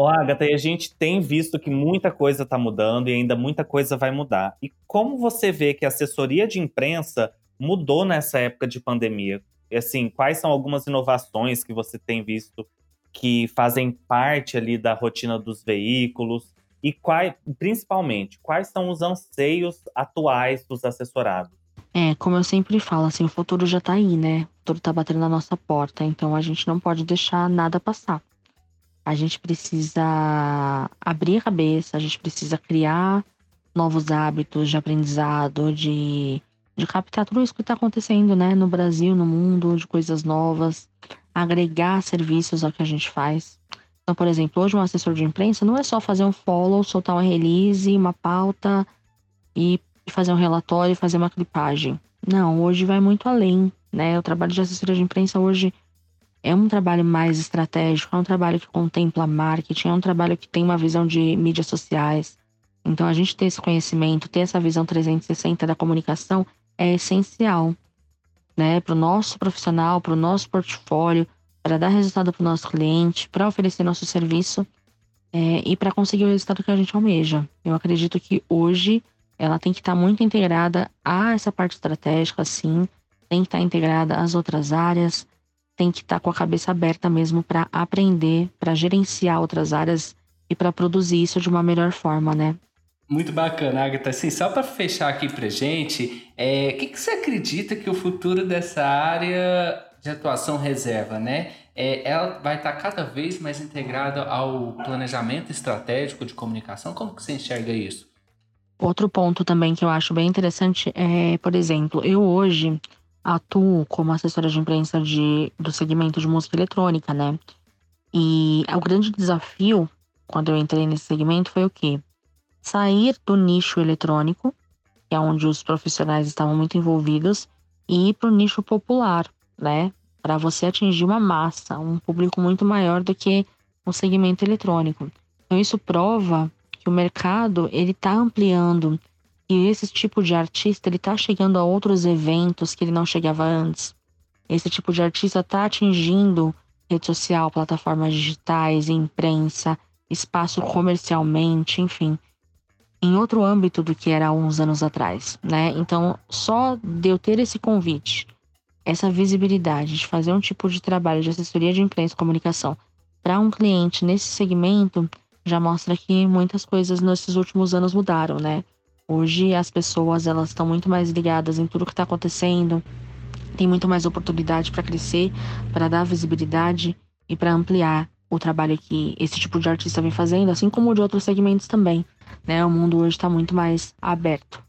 Ó, Agatha, e a gente tem visto que muita coisa está mudando e ainda muita coisa vai mudar. E como você vê que a assessoria de imprensa mudou nessa época de pandemia? E assim, quais são algumas inovações que você tem visto que fazem parte ali da rotina dos veículos? E quais, principalmente, quais são os anseios atuais dos assessorados? É, como eu sempre falo, assim, o futuro já tá aí, né? O futuro tá batendo na nossa porta, então a gente não pode deixar nada passar. A gente precisa abrir a cabeça, a gente precisa criar novos hábitos de aprendizado, de, de captar tudo isso que está acontecendo, né? No Brasil, no mundo, de coisas novas, agregar serviços ao que a gente faz. Então, por exemplo, hoje um assessor de imprensa não é só fazer um follow, soltar uma release, uma pauta e fazer um relatório e fazer uma clipagem. Não, hoje vai muito além, né? O trabalho de assessoria de imprensa hoje é um trabalho mais estratégico, é um trabalho que contempla marketing, é um trabalho que tem uma visão de mídias sociais. Então, a gente ter esse conhecimento, ter essa visão 360 da comunicação é essencial, né? Para o nosso profissional, para o nosso portfólio, para dar resultado para o nosso cliente, para oferecer nosso serviço é, e para conseguir o resultado que a gente almeja. Eu acredito que hoje ela tem que estar tá muito integrada a essa parte estratégica, sim, tem que estar tá integrada às outras áreas, tem que estar tá com a cabeça aberta mesmo para aprender, para gerenciar outras áreas e para produzir isso de uma melhor forma, né? Muito bacana, Agatha. Assim, só para fechar aqui para gente, é, o que, que você acredita que o futuro dessa área de atuação reserva, né? É, ela vai estar cada vez mais integrada ao planejamento estratégico de comunicação. Como que você enxerga isso? Outro ponto também que eu acho bem interessante é, por exemplo, eu hoje atuo como assessora de imprensa de, do segmento de música eletrônica, né? E o grande desafio quando eu entrei nesse segmento foi o quê? Sair do nicho eletrônico, que é onde os profissionais estavam muito envolvidos, e ir para o nicho popular, né? Para você atingir uma massa, um público muito maior do que o segmento eletrônico. Então, isso prova que o mercado ele está ampliando e esse tipo de artista ele está chegando a outros eventos que ele não chegava antes. esse tipo de artista está atingindo rede social, plataformas digitais, imprensa, espaço comercialmente, enfim, em outro âmbito do que era há uns anos atrás, né? Então, só de eu ter esse convite, essa visibilidade de fazer um tipo de trabalho de assessoria de imprensa e comunicação para um cliente nesse segmento, já mostra que muitas coisas nesses últimos anos mudaram, né? Hoje as pessoas elas estão muito mais ligadas em tudo que está acontecendo, tem muito mais oportunidade para crescer, para dar visibilidade e para ampliar o trabalho que esse tipo de artista vem fazendo, assim como de outros segmentos também. Né? O mundo hoje está muito mais aberto.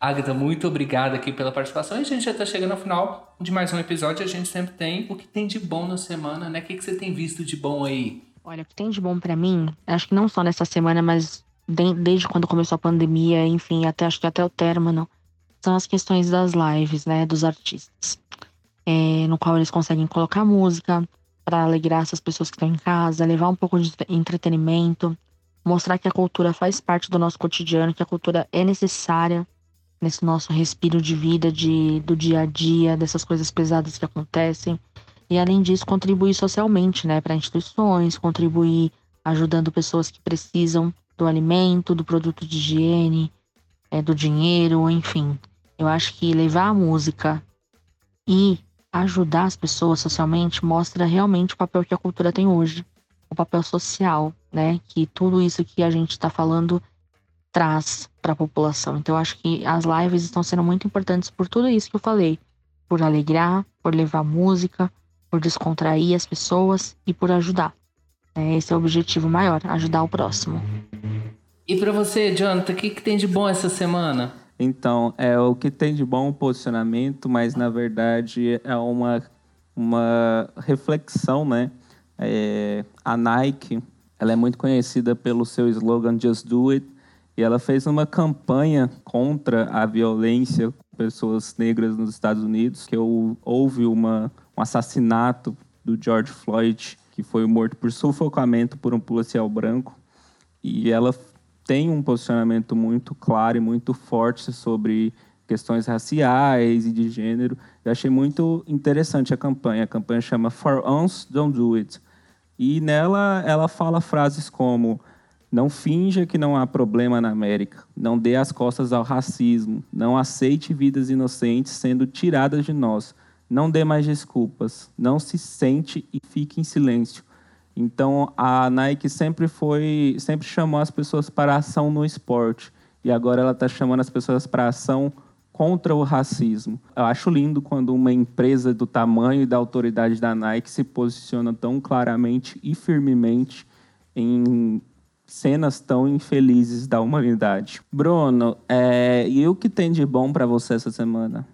Agatha, muito obrigada aqui pela participação. E a gente já está chegando ao final de mais um episódio. A gente sempre tem o que tem de bom na semana, né? O que, que você tem visto de bom aí? Olha, o que tem de bom para mim, acho que não só nessa semana, mas desde quando começou a pandemia, enfim, até acho que até o término, são as questões das lives, né, dos artistas, é, no qual eles conseguem colocar música para alegrar essas pessoas que estão em casa, levar um pouco de entretenimento, mostrar que a cultura faz parte do nosso cotidiano, que a cultura é necessária nesse nosso respiro de vida, de, do dia a dia, dessas coisas pesadas que acontecem. E além disso, contribuir socialmente, né, para instituições, contribuir ajudando pessoas que precisam do alimento, do produto de higiene, é, do dinheiro, enfim. Eu acho que levar a música e ajudar as pessoas socialmente mostra realmente o papel que a cultura tem hoje, o papel social, né? Que tudo isso que a gente está falando traz para a população. Então, eu acho que as lives estão sendo muito importantes por tudo isso que eu falei, por alegrar, por levar música, por descontrair as pessoas e por ajudar. É, esse é o objetivo maior, ajudar o próximo. E para você, Jonathan, o que, que tem de bom essa semana? Então, é o que tem de bom posicionamento, mas na verdade é uma, uma reflexão, né? É, a Nike, ela é muito conhecida pelo seu slogan Just Do It, e ela fez uma campanha contra a violência com pessoas negras nos Estados Unidos, que houve uma, um assassinato do George Floyd, que foi morto por sufocamento por um policial branco, e ela tem um posicionamento muito claro e muito forte sobre questões raciais e de gênero. Eu achei muito interessante a campanha. A campanha chama For Uns, Don't Do It. E nela ela fala frases como não finja que não há problema na América. Não dê as costas ao racismo. Não aceite vidas inocentes sendo tiradas de nós. Não dê mais desculpas. Não se sente e fique em silêncio. Então a Nike sempre foi, sempre chamou as pessoas para ação no esporte e agora ela está chamando as pessoas para ação contra o racismo. Eu acho lindo quando uma empresa do tamanho e da autoridade da Nike se posiciona tão claramente e firmemente em cenas tão infelizes da humanidade. Bruno, é, e o que tem de bom para você essa semana?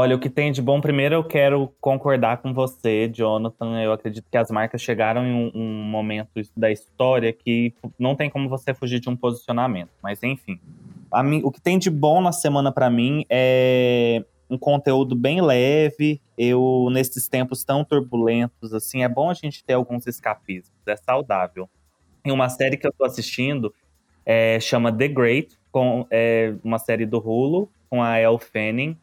Olha, o que tem de bom, primeiro eu quero concordar com você, Jonathan. Eu acredito que as marcas chegaram em um, um, momento da história que não tem como você fugir de um posicionamento. Mas enfim, mim, o que tem de bom na semana para mim é um conteúdo bem leve. Eu, nesses tempos tão turbulentos, assim, é bom a gente ter alguns escapismos, é saudável. E uma série que eu tô assistindo é, chama The Great, com, é uma série do Hulu, com a Elle Fanning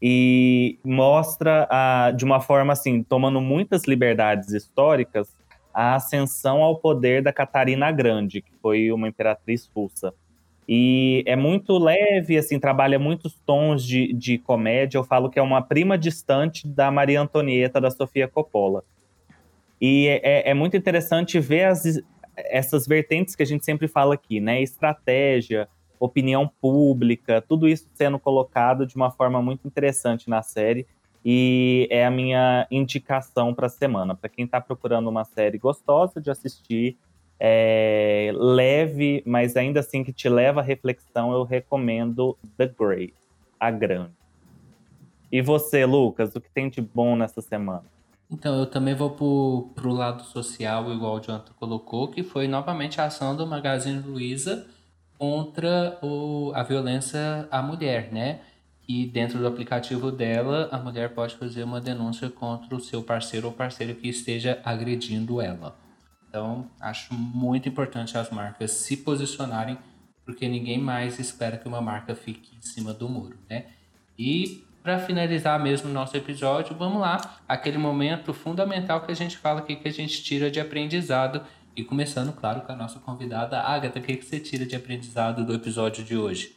e mostra a, de uma forma assim, tomando muitas liberdades históricas, a ascensão ao poder da Catarina Grande, que foi uma imperatriz russa. E é muito leve, assim, trabalha muitos tons de, de comédia. Eu falo que é uma prima distante da Maria Antonieta, da Sofia Coppola. E é, é muito interessante ver as, essas vertentes que a gente sempre fala aqui, né? Estratégia, opinião pública, tudo isso sendo colocado de uma forma muito interessante na série. E é a minha indicação para a semana. Para quem está procurando uma série gostosa de assistir, é, leve, mas ainda assim que te leva à reflexão, eu recomendo The Grey, A Grande. E você, Lucas, o que tem de bom nessa semana? Então, eu também vou pro, pro lado social, igual o Jonathan colocou, que foi novamente a ação do Magazine Luiza contra o, a violência à mulher, né? E dentro do aplicativo dela, a mulher pode fazer uma denúncia contra o seu parceiro ou parceiro que esteja agredindo ela. Então, acho muito importante as marcas se posicionarem, porque ninguém mais espera que uma marca fique em cima do muro, né? E para finalizar mesmo o nosso episódio, vamos lá, aquele momento fundamental que a gente fala aqui que a gente tira de aprendizado. E começando, claro, com a nossa convidada, Agatha, o que, que você tira de aprendizado do episódio de hoje?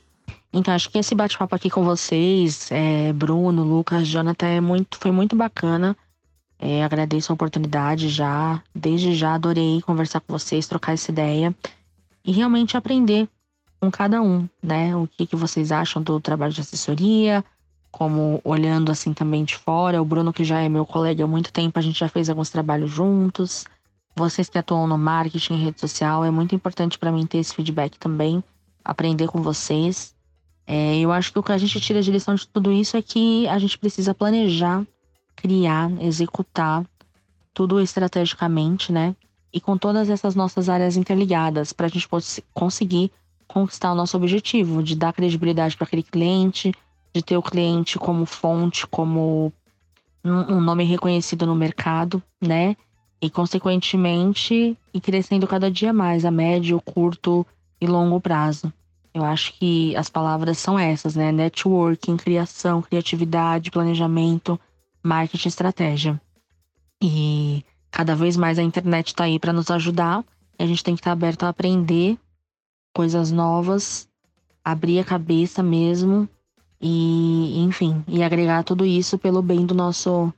Então, acho que esse bate-papo aqui com vocês, é, Bruno, Lucas, Jonathan, é muito, foi muito bacana. É, agradeço a oportunidade já. Desde já adorei conversar com vocês, trocar essa ideia e realmente aprender com cada um, né? O que, que vocês acham do trabalho de assessoria, como olhando assim também de fora. O Bruno, que já é meu colega há muito tempo, a gente já fez alguns trabalhos juntos. Vocês que atuam no marketing, rede social, é muito importante para mim ter esse feedback também, aprender com vocês. É, eu acho que o que a gente tira de lição de tudo isso é que a gente precisa planejar criar, executar tudo estrategicamente, né? E com todas essas nossas áreas interligadas, para a gente conseguir conquistar o nosso objetivo de dar credibilidade para aquele cliente, de ter o cliente como fonte, como um nome reconhecido no mercado, né? E consequentemente ir crescendo cada dia mais a médio, curto e longo prazo. Eu acho que as palavras são essas, né? Networking, criação, criatividade, planejamento, marketing estratégia. E cada vez mais a internet está aí para nos ajudar. a gente tem que estar tá aberto a aprender coisas novas, abrir a cabeça mesmo e, enfim, e agregar tudo isso pelo bem do nosso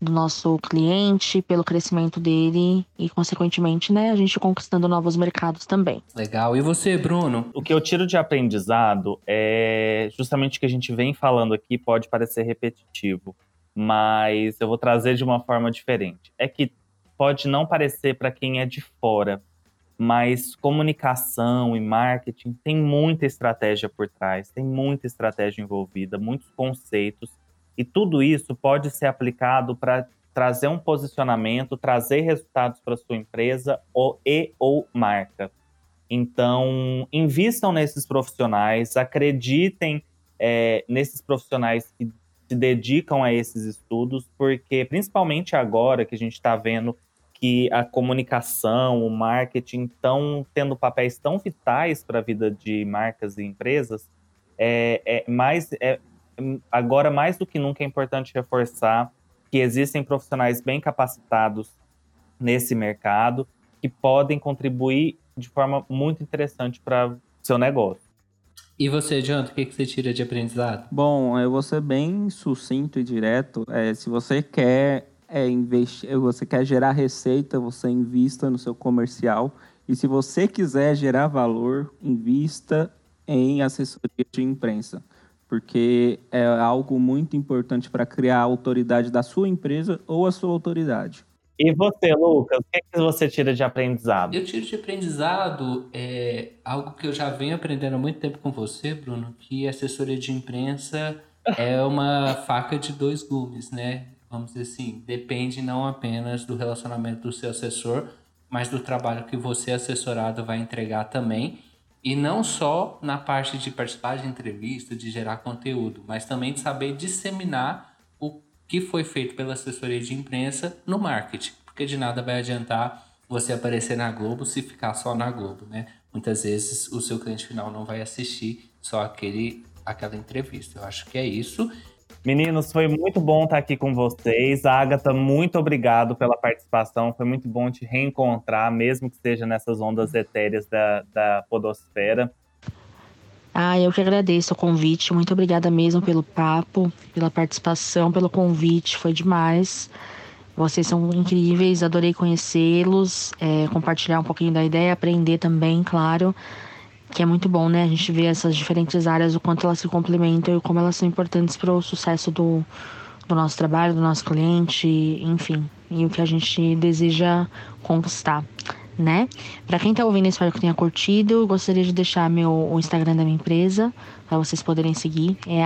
do nosso cliente, pelo crescimento dele e, consequentemente, né, a gente conquistando novos mercados também. Legal. E você, Bruno? O que eu tiro de aprendizado é justamente o que a gente vem falando aqui, pode parecer repetitivo mas eu vou trazer de uma forma diferente. É que pode não parecer para quem é de fora, mas comunicação e marketing tem muita estratégia por trás, tem muita estratégia envolvida, muitos conceitos, e tudo isso pode ser aplicado para trazer um posicionamento, trazer resultados para sua empresa ou, e ou marca. Então, invistam nesses profissionais, acreditem é, nesses profissionais que se dedicam a esses estudos, porque principalmente agora que a gente está vendo que a comunicação, o marketing estão tendo papéis tão vitais para a vida de marcas e empresas, é, é mais é, agora mais do que nunca é importante reforçar que existem profissionais bem capacitados nesse mercado que podem contribuir de forma muito interessante para seu negócio. E você, Jonathan, o que, que você tira de aprendizado? Bom, eu vou ser bem sucinto e direto. É, se você quer é, investir, você quer gerar receita, você invista no seu comercial. E se você quiser gerar valor, invista em assessoria de imprensa. Porque é algo muito importante para criar a autoridade da sua empresa ou a sua autoridade. E você, Lucas, o que, é que você tira de aprendizado? Eu tiro de aprendizado é, algo que eu já venho aprendendo há muito tempo com você, Bruno, que assessoria de imprensa é uma faca de dois gumes, né? Vamos dizer assim, depende não apenas do relacionamento do seu assessor, mas do trabalho que você, assessorado, vai entregar também. E não só na parte de participar de entrevista, de gerar conteúdo, mas também de saber disseminar que foi feito pela assessoria de imprensa no marketing, porque de nada vai adiantar você aparecer na Globo se ficar só na Globo, né? Muitas vezes o seu cliente final não vai assistir só aquele aquela entrevista. Eu acho que é isso. Meninos, foi muito bom estar aqui com vocês. Agatha, muito obrigado pela participação. Foi muito bom te reencontrar, mesmo que seja nessas ondas etéreas da, da podosfera. Ah, eu que agradeço o convite. Muito obrigada mesmo pelo papo, pela participação, pelo convite. Foi demais. Vocês são incríveis, adorei conhecê-los, é, compartilhar um pouquinho da ideia, aprender também, claro, que é muito bom, né? A gente vê essas diferentes áreas, o quanto elas se complementam e como elas são importantes para o sucesso do, do nosso trabalho, do nosso cliente, enfim, e o que a gente deseja conquistar né? Para quem tá ouvindo, espero que tenha curtido. Gostaria de deixar meu, o Instagram da minha empresa para vocês poderem seguir. É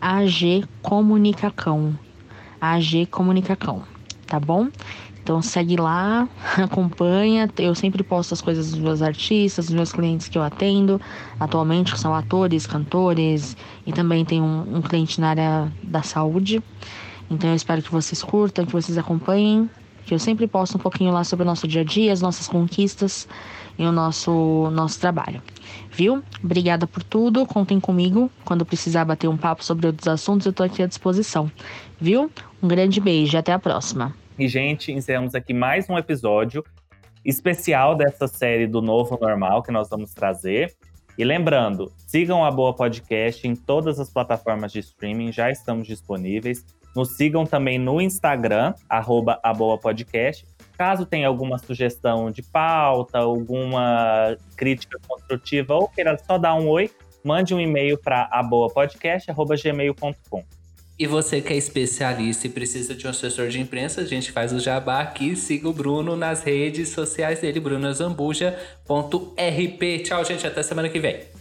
agcomunicacão. agcomunicacão, tá bom? Então segue lá, acompanha. Eu sempre posto as coisas dos meus artistas, dos meus clientes que eu atendo atualmente, são atores, cantores, e também tem um, um cliente na área da saúde. Então eu espero que vocês curtam, que vocês acompanhem que eu sempre posto um pouquinho lá sobre o nosso dia a dia, as nossas conquistas e o nosso, nosso trabalho. Viu? Obrigada por tudo. Contem comigo. Quando precisar bater um papo sobre outros assuntos, eu tô aqui à disposição. Viu? Um grande beijo e até a próxima. E, gente, encerramos aqui mais um episódio especial dessa série do Novo Normal que nós vamos trazer. E lembrando, sigam a Boa Podcast em todas as plataformas de streaming, já estamos disponíveis. Nos sigam também no Instagram, arroba a Boa Podcast. Caso tenha alguma sugestão de pauta, alguma crítica construtiva ou queira só dar um oi, mande um e-mail para aboapodcast.gmail.com. E você que é especialista e precisa de um assessor de imprensa, a gente faz o jabá aqui. Siga o Bruno nas redes sociais dele, brunozambuja.rp. Tchau, gente. Até semana que vem.